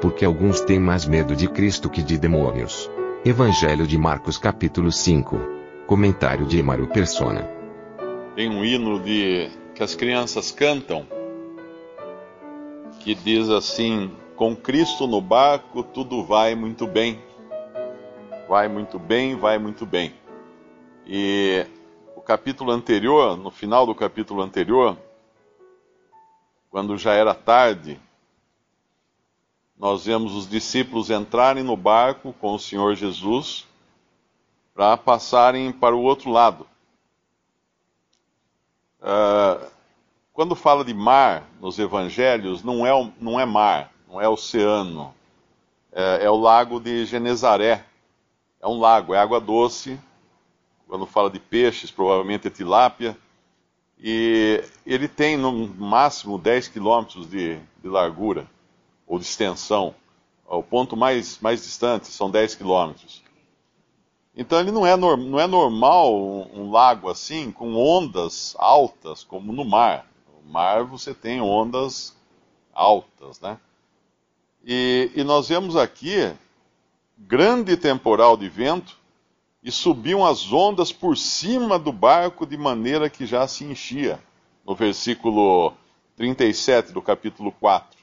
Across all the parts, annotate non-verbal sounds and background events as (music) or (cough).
Porque alguns têm mais medo de Cristo que de demônios. Evangelho de Marcos capítulo 5. Comentário de Emaro Persona. Tem um hino de que as crianças cantam que diz assim: Com Cristo no barco tudo vai muito bem. Vai muito bem, vai muito bem. E o capítulo anterior, no final do capítulo anterior, quando já era tarde, nós vemos os discípulos entrarem no barco com o Senhor Jesus para passarem para o outro lado. Uh, quando fala de mar nos evangelhos, não é, não é mar, não é oceano, é, é o lago de Genezaré. É um lago, é água doce. Quando fala de peixes, provavelmente é tilápia. E ele tem no máximo 10 quilômetros de, de largura ou de extensão. O ponto mais, mais distante são 10 quilômetros. Então ele não é, não é normal um, um, lago assim, com ondas altas, como no mar. No mar você tem ondas altas, né? E, e nós vemos aqui grande temporal de vento e subiam as ondas por cima do barco de maneira que já se enchia. No versículo 37 do capítulo 4.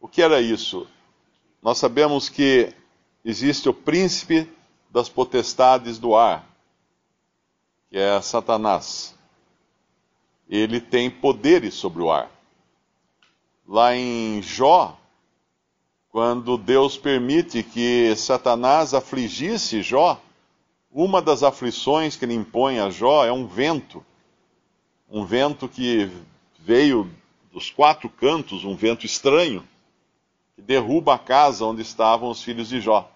O que era isso? Nós sabemos que existe o príncipe das potestades do ar, que é Satanás. Ele tem poderes sobre o ar. Lá em Jó, quando Deus permite que Satanás afligisse Jó, uma das aflições que ele impõe a Jó é um vento. Um vento que veio dos quatro cantos, um vento estranho, derruba a casa onde estavam os filhos de Jó.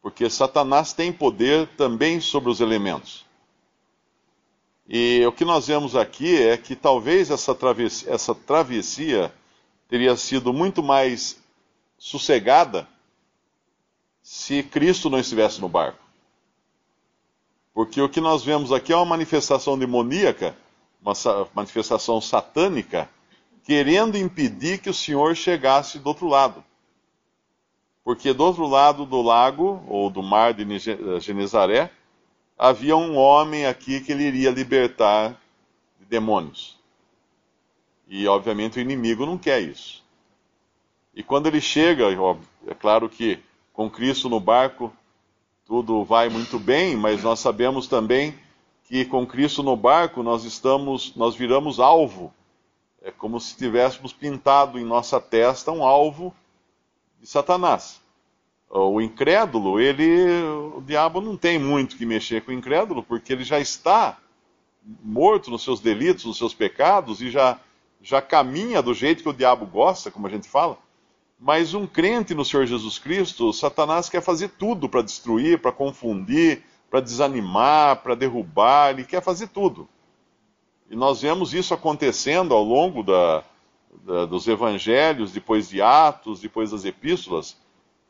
Porque Satanás tem poder também sobre os elementos. E o que nós vemos aqui é que talvez essa travessia, essa travessia teria sido muito mais sossegada se Cristo não estivesse no barco. Porque o que nós vemos aqui é uma manifestação demoníaca, uma manifestação satânica, querendo impedir que o Senhor chegasse do outro lado. Porque do outro lado do lago, ou do mar de Genezaré, havia um homem aqui que ele iria libertar de demônios. E obviamente o inimigo não quer isso. E quando ele chega, é claro que com Cristo no barco tudo vai muito bem, mas nós sabemos também que com Cristo no barco nós estamos, nós viramos alvo. É como se tivéssemos pintado em nossa testa um alvo de Satanás. O incrédulo, ele, o diabo não tem muito que mexer com o incrédulo, porque ele já está morto nos seus delitos, nos seus pecados e já já caminha do jeito que o diabo gosta, como a gente fala. Mas um crente no Senhor Jesus Cristo, Satanás quer fazer tudo para destruir, para confundir, para desanimar, para derrubar, ele quer fazer tudo. E nós vemos isso acontecendo ao longo da, da, dos evangelhos, depois de Atos, depois das epístolas,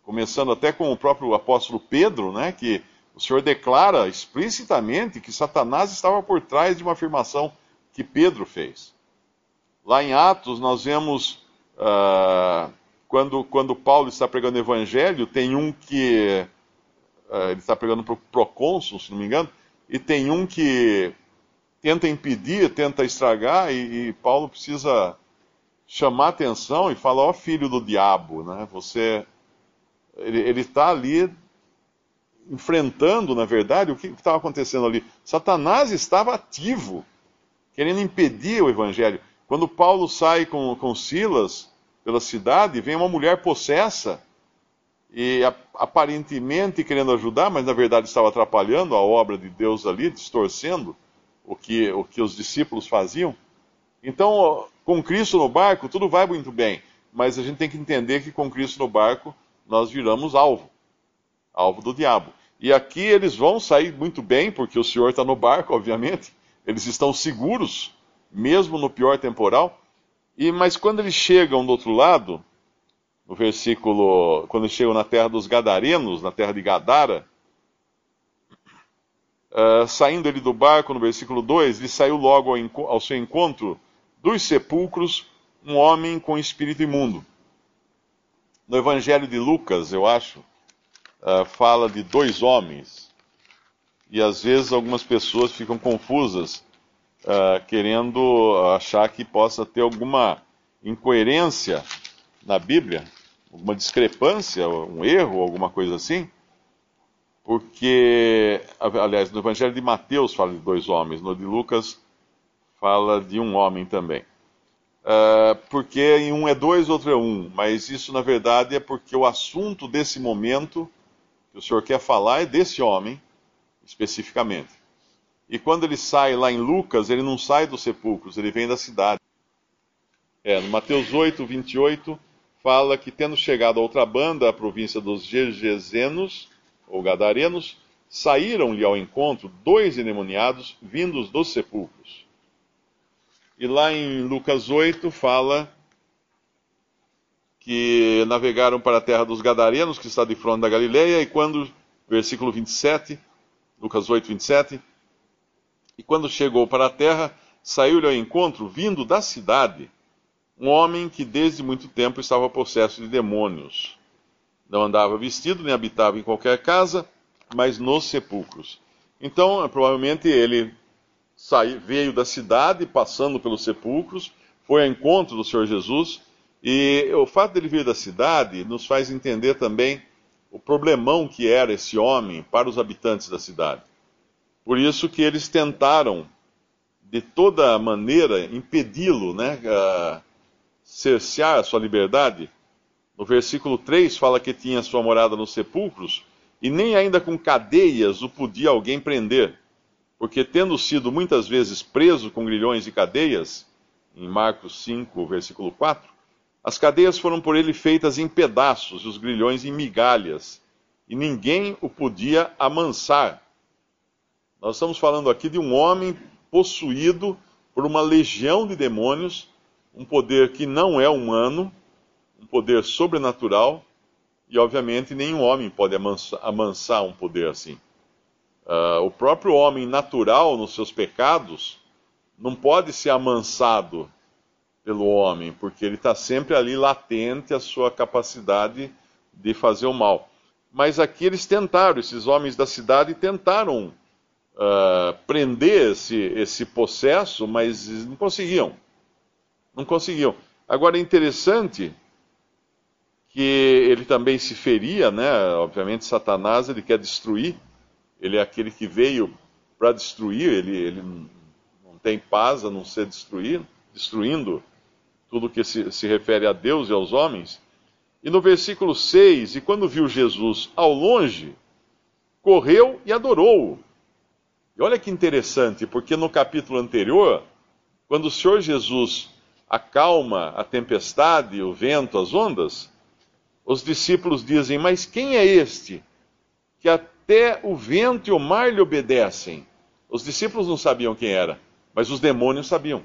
começando até com o próprio apóstolo Pedro, né, que o Senhor declara explicitamente que Satanás estava por trás de uma afirmação que Pedro fez. Lá em Atos, nós vemos. Uh, quando, quando Paulo está pregando o evangelho, tem um que. Uh, ele está pregando para o procônsul, se não me engano, e tem um que tenta impedir, tenta estragar, e, e Paulo precisa chamar atenção e falar: Ó oh, filho do diabo, né? Você. Ele está ali enfrentando, na verdade, o que estava acontecendo ali. Satanás estava ativo, querendo impedir o evangelho. Quando Paulo sai com, com Silas pela cidade, vem uma mulher possessa e aparentemente querendo ajudar, mas na verdade estava atrapalhando a obra de Deus ali, distorcendo o que, o que os discípulos faziam. Então, com Cristo no barco, tudo vai muito bem, mas a gente tem que entender que com Cristo no barco, nós viramos alvo alvo do diabo. E aqui eles vão sair muito bem, porque o Senhor está no barco, (laughs) obviamente, eles estão seguros, mesmo no pior temporal. E Mas quando eles chegam do outro lado, no versículo, quando chegam na terra dos Gadarenos, na terra de Gadara, uh, saindo ele do barco, no versículo 2, ele saiu logo ao, ao seu encontro dos sepulcros um homem com espírito imundo. No Evangelho de Lucas, eu acho, uh, fala de dois homens. E às vezes algumas pessoas ficam confusas, uh, querendo achar que possa ter alguma incoerência na Bíblia, alguma discrepância, um erro, alguma coisa assim. Porque, aliás, no Evangelho de Mateus fala de dois homens, no de Lucas fala de um homem também. Uh, porque em um é dois, outro é um, mas isso na verdade é porque o assunto desse momento que o Senhor quer falar é desse homem especificamente. E quando ele sai lá em Lucas, ele não sai dos sepulcros, ele vem da cidade. É, no Mateus 8, 28, fala que tendo chegado a outra banda, a província dos Gergesenos, ou Gadarenos, saíram-lhe ao encontro dois endemoniados vindos dos sepulcros. E lá em Lucas 8 fala que navegaram para a terra dos Gadarenos, que está de fronte da Galileia, e quando, versículo 27, Lucas 8, 27, e quando chegou para a terra, saiu-lhe ao encontro, vindo da cidade, um homem que desde muito tempo estava possesso de demônios. Não andava vestido, nem habitava em qualquer casa, mas nos sepulcros. Então, provavelmente ele veio da cidade, passando pelos sepulcros, foi ao encontro do Senhor Jesus. E o fato dele vir da cidade nos faz entender também o problemão que era esse homem para os habitantes da cidade. Por isso que eles tentaram, de toda maneira, impedi-lo, né, cercear a sua liberdade. No versículo 3 fala que tinha sua morada nos sepulcros, e nem ainda com cadeias o podia alguém prender, porque tendo sido muitas vezes preso com grilhões e cadeias, em Marcos 5, versículo 4, as cadeias foram por ele feitas em pedaços, e os grilhões em migalhas, e ninguém o podia amansar. Nós estamos falando aqui de um homem possuído por uma legião de demônios, um poder que não é humano, um poder sobrenatural, e obviamente nenhum homem pode amansar, um poder assim. Uh, o próprio homem natural, nos seus pecados, não pode ser amansado pelo homem, porque ele está sempre ali latente a sua capacidade de fazer o mal. Mas aqui eles tentaram, esses homens da cidade tentaram uh, prender esse, esse possesso, mas não conseguiam. Não conseguiam. Agora é interessante que ele também se feria, né? Obviamente, Satanás ele quer destruir, ele é aquele que veio para destruir, ele, ele não tem paz a não ser destruir, destruindo tudo que se, se refere a Deus e aos homens. E no versículo 6, e quando viu Jesus ao longe, correu e adorou-o. E olha que interessante, porque no capítulo anterior, quando o Senhor Jesus acalma a tempestade, o vento, as ondas, os discípulos dizem: Mas quem é este que até o vento e o mar lhe obedecem? Os discípulos não sabiam quem era, mas os demônios sabiam.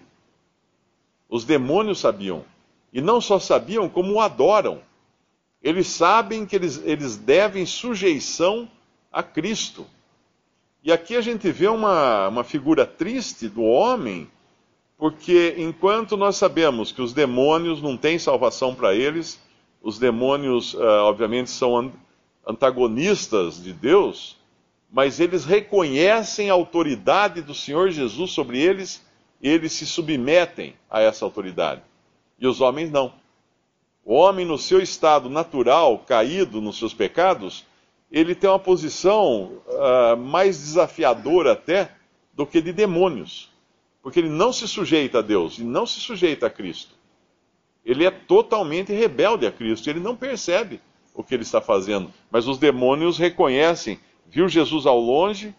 Os demônios sabiam. E não só sabiam, como o adoram. Eles sabem que eles, eles devem sujeição a Cristo. E aqui a gente vê uma, uma figura triste do homem, porque enquanto nós sabemos que os demônios não têm salvação para eles, os demônios, uh, obviamente, são antagonistas de Deus, mas eles reconhecem a autoridade do Senhor Jesus sobre eles eles se submetem a essa autoridade. E os homens não. O homem, no seu estado natural, caído nos seus pecados, ele tem uma posição uh, mais desafiadora até do que de demônios. Porque ele não se sujeita a Deus e não se sujeita a Cristo. Ele é totalmente rebelde a Cristo, ele não percebe o que ele está fazendo. Mas os demônios reconhecem, viu Jesus ao longe,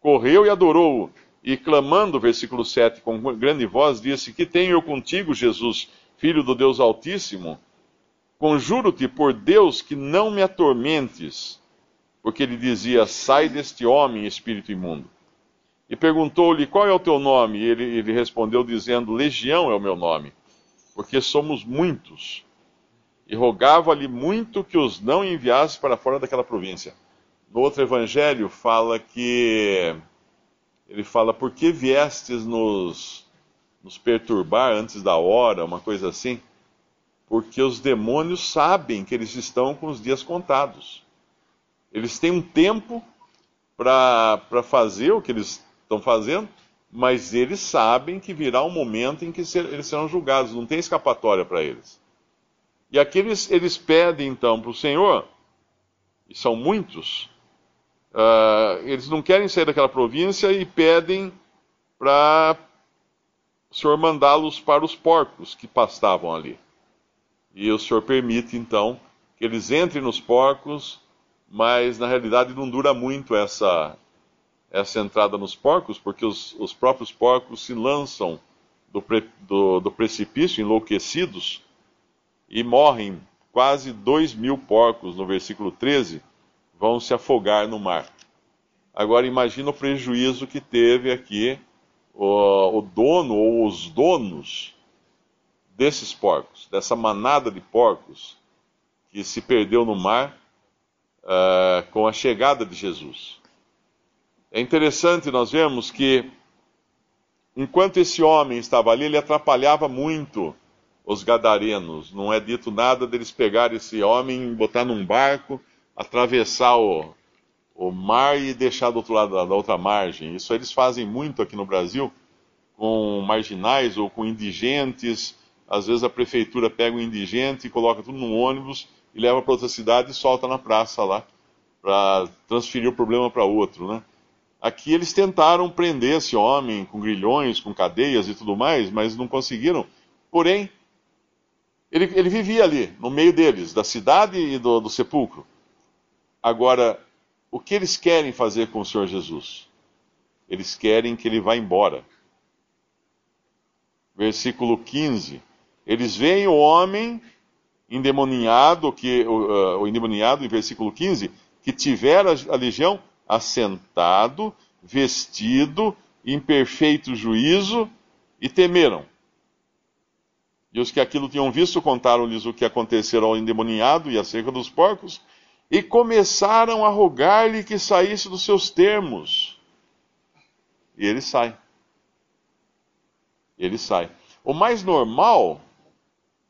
correu e adorou-o E clamando, versículo 7, com grande voz, disse: Que tenho eu contigo, Jesus, filho do Deus Altíssimo? Conjuro-te por Deus que não me atormentes. Porque ele dizia: Sai deste homem, espírito imundo. E perguntou-lhe: Qual é o teu nome? E ele, ele respondeu, dizendo: Legião é o meu nome, porque somos muitos. E rogava-lhe muito que os não enviasse para fora daquela província. No outro evangelho fala que ele fala, por que viestes nos, nos perturbar antes da hora, uma coisa assim? Porque os demônios sabem que eles estão com os dias contados. Eles têm um tempo para fazer o que eles estão fazendo, mas eles sabem que virá um momento em que ser, eles serão julgados, não tem escapatória para eles. E aqui eles, eles pedem então para o Senhor, e são muitos, Uh, eles não querem sair daquela província e pedem para o Senhor mandá-los para os porcos que pastavam ali. E o Senhor permite, então, que eles entrem nos porcos, mas na realidade não dura muito essa, essa entrada nos porcos, porque os, os próprios porcos se lançam do, pre, do, do precipício enlouquecidos e morrem quase dois mil porcos, no versículo 13 vão se afogar no mar. Agora imagina o prejuízo que teve aqui o, o dono ou os donos desses porcos, dessa manada de porcos que se perdeu no mar uh, com a chegada de Jesus. É interessante nós vemos que enquanto esse homem estava ali, ele atrapalhava muito os gadarenos. Não é dito nada deles pegar esse homem, botar num barco atravessar o, o mar e deixar do outro lado da, da outra margem. Isso eles fazem muito aqui no Brasil com marginais ou com indigentes. Às vezes a prefeitura pega um indigente e coloca tudo num ônibus e leva para outra cidade e solta na praça lá para transferir o problema para outro, né? Aqui eles tentaram prender esse homem com grilhões, com cadeias e tudo mais, mas não conseguiram. Porém, ele, ele vivia ali, no meio deles, da cidade e do, do sepulcro. Agora, o que eles querem fazer com o Senhor Jesus? Eles querem que ele vá embora. Versículo 15. Eles veem o homem endemoniado, que, o, uh, o endemoniado, em versículo 15, que tivera a legião assentado, vestido, em perfeito juízo, e temeram. E os que aquilo tinham visto contaram-lhes o que acontecera ao endemoniado e acerca dos porcos, e começaram a rogar-lhe que saísse dos seus termos. E ele sai. Ele sai. O mais normal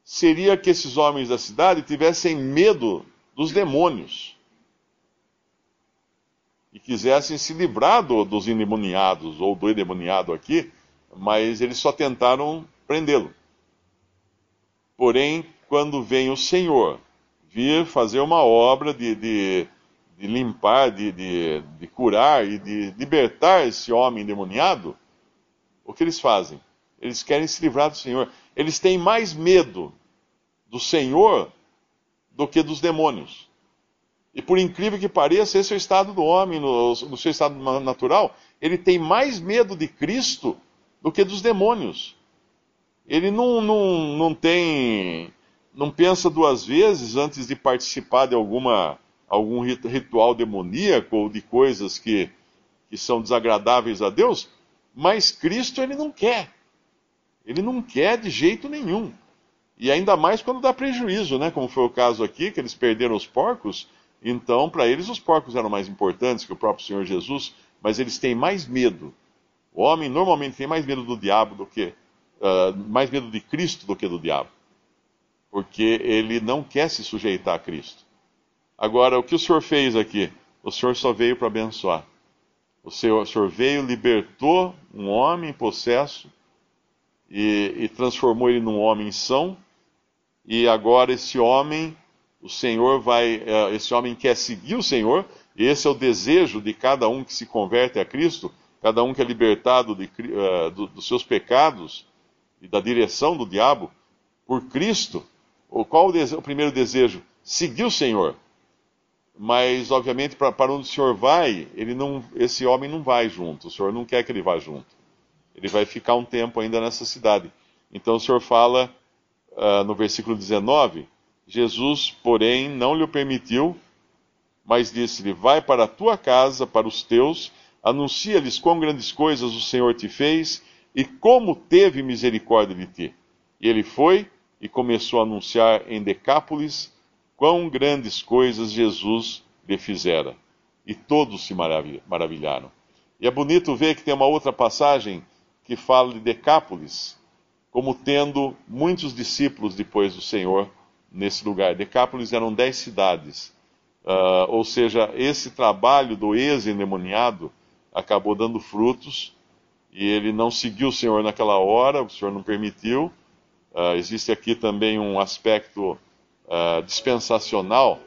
seria que esses homens da cidade tivessem medo dos demônios e quisessem se livrar do, dos endemoniados ou do endemoniado aqui, mas eles só tentaram prendê-lo. Porém, quando vem o Senhor vir fazer uma obra de, de, de limpar, de, de, de curar e de libertar esse homem endemoniado, o que eles fazem? Eles querem se livrar do Senhor. Eles têm mais medo do Senhor do que dos demônios. E por incrível que pareça, esse é o estado do homem, no, no, seu estado natural. Ele tem mais medo de Cristo do que dos demônios. Ele não, não, não tem não pensa duas vezes antes de participar de alguma, algum ritual demoníaco ou de coisas que, que são desagradáveis a Deus, mas Cristo ele não quer. Ele não quer de jeito nenhum. E ainda mais quando dá prejuízo, né? Como foi o caso aqui, que eles perderam os porcos. Então, para eles, os porcos eram mais importantes que o próprio Senhor Jesus, mas eles têm mais medo. O homem normalmente tem mais medo do diabo do que. Uh, mais medo de Cristo do que do diabo porque ele não quer se sujeitar a Cristo. Agora, o que o Senhor fez aqui? O Senhor só veio para abençoar. O Senhor, o Senhor, veio, libertou um homem possesso e, e transformou ele num homem são. E agora esse homem, o Senhor vai, é, esse homem quer seguir o Senhor. E esse é o desejo de cada um que se converte a Cristo, cada um que é libertado de, uh, do, dos seus pecados e da direção do diabo por Cristo qual o, o primeiro desejo? Seguir o Senhor. mas obviamente para onde o senhor vai, ele não, esse homem não vai junto. O senhor não quer que ele vá junto. Ele vai ficar um tempo ainda nessa cidade. Então o senhor fala uh, no versículo 19: Jesus, porém, não lhe permitiu, mas disse-lhe: Vai para a tua casa, para os teus, anuncia-lhes quão grandes coisas o Senhor te fez e como teve misericórdia de ti. E ele foi e começou a anunciar em Decápolis quão grandes coisas Jesus lhe fizera. E todos se maravilharam. E é bonito ver que tem uma outra passagem que fala de Decápolis, como tendo muitos discípulos depois do Senhor nesse lugar. Decápolis eram dez cidades. Uh, ou seja, esse trabalho do ex-endemoniado acabou dando frutos e ele não seguiu o Senhor naquela hora, o Senhor não permitiu. Uh, existe aqui também um aspecto uh, dispensacional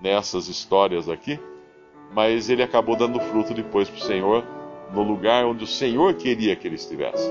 nessas histórias aqui, mas ele acabou dando fruto depois para o Senhor, no lugar onde o Senhor queria que ele estivesse.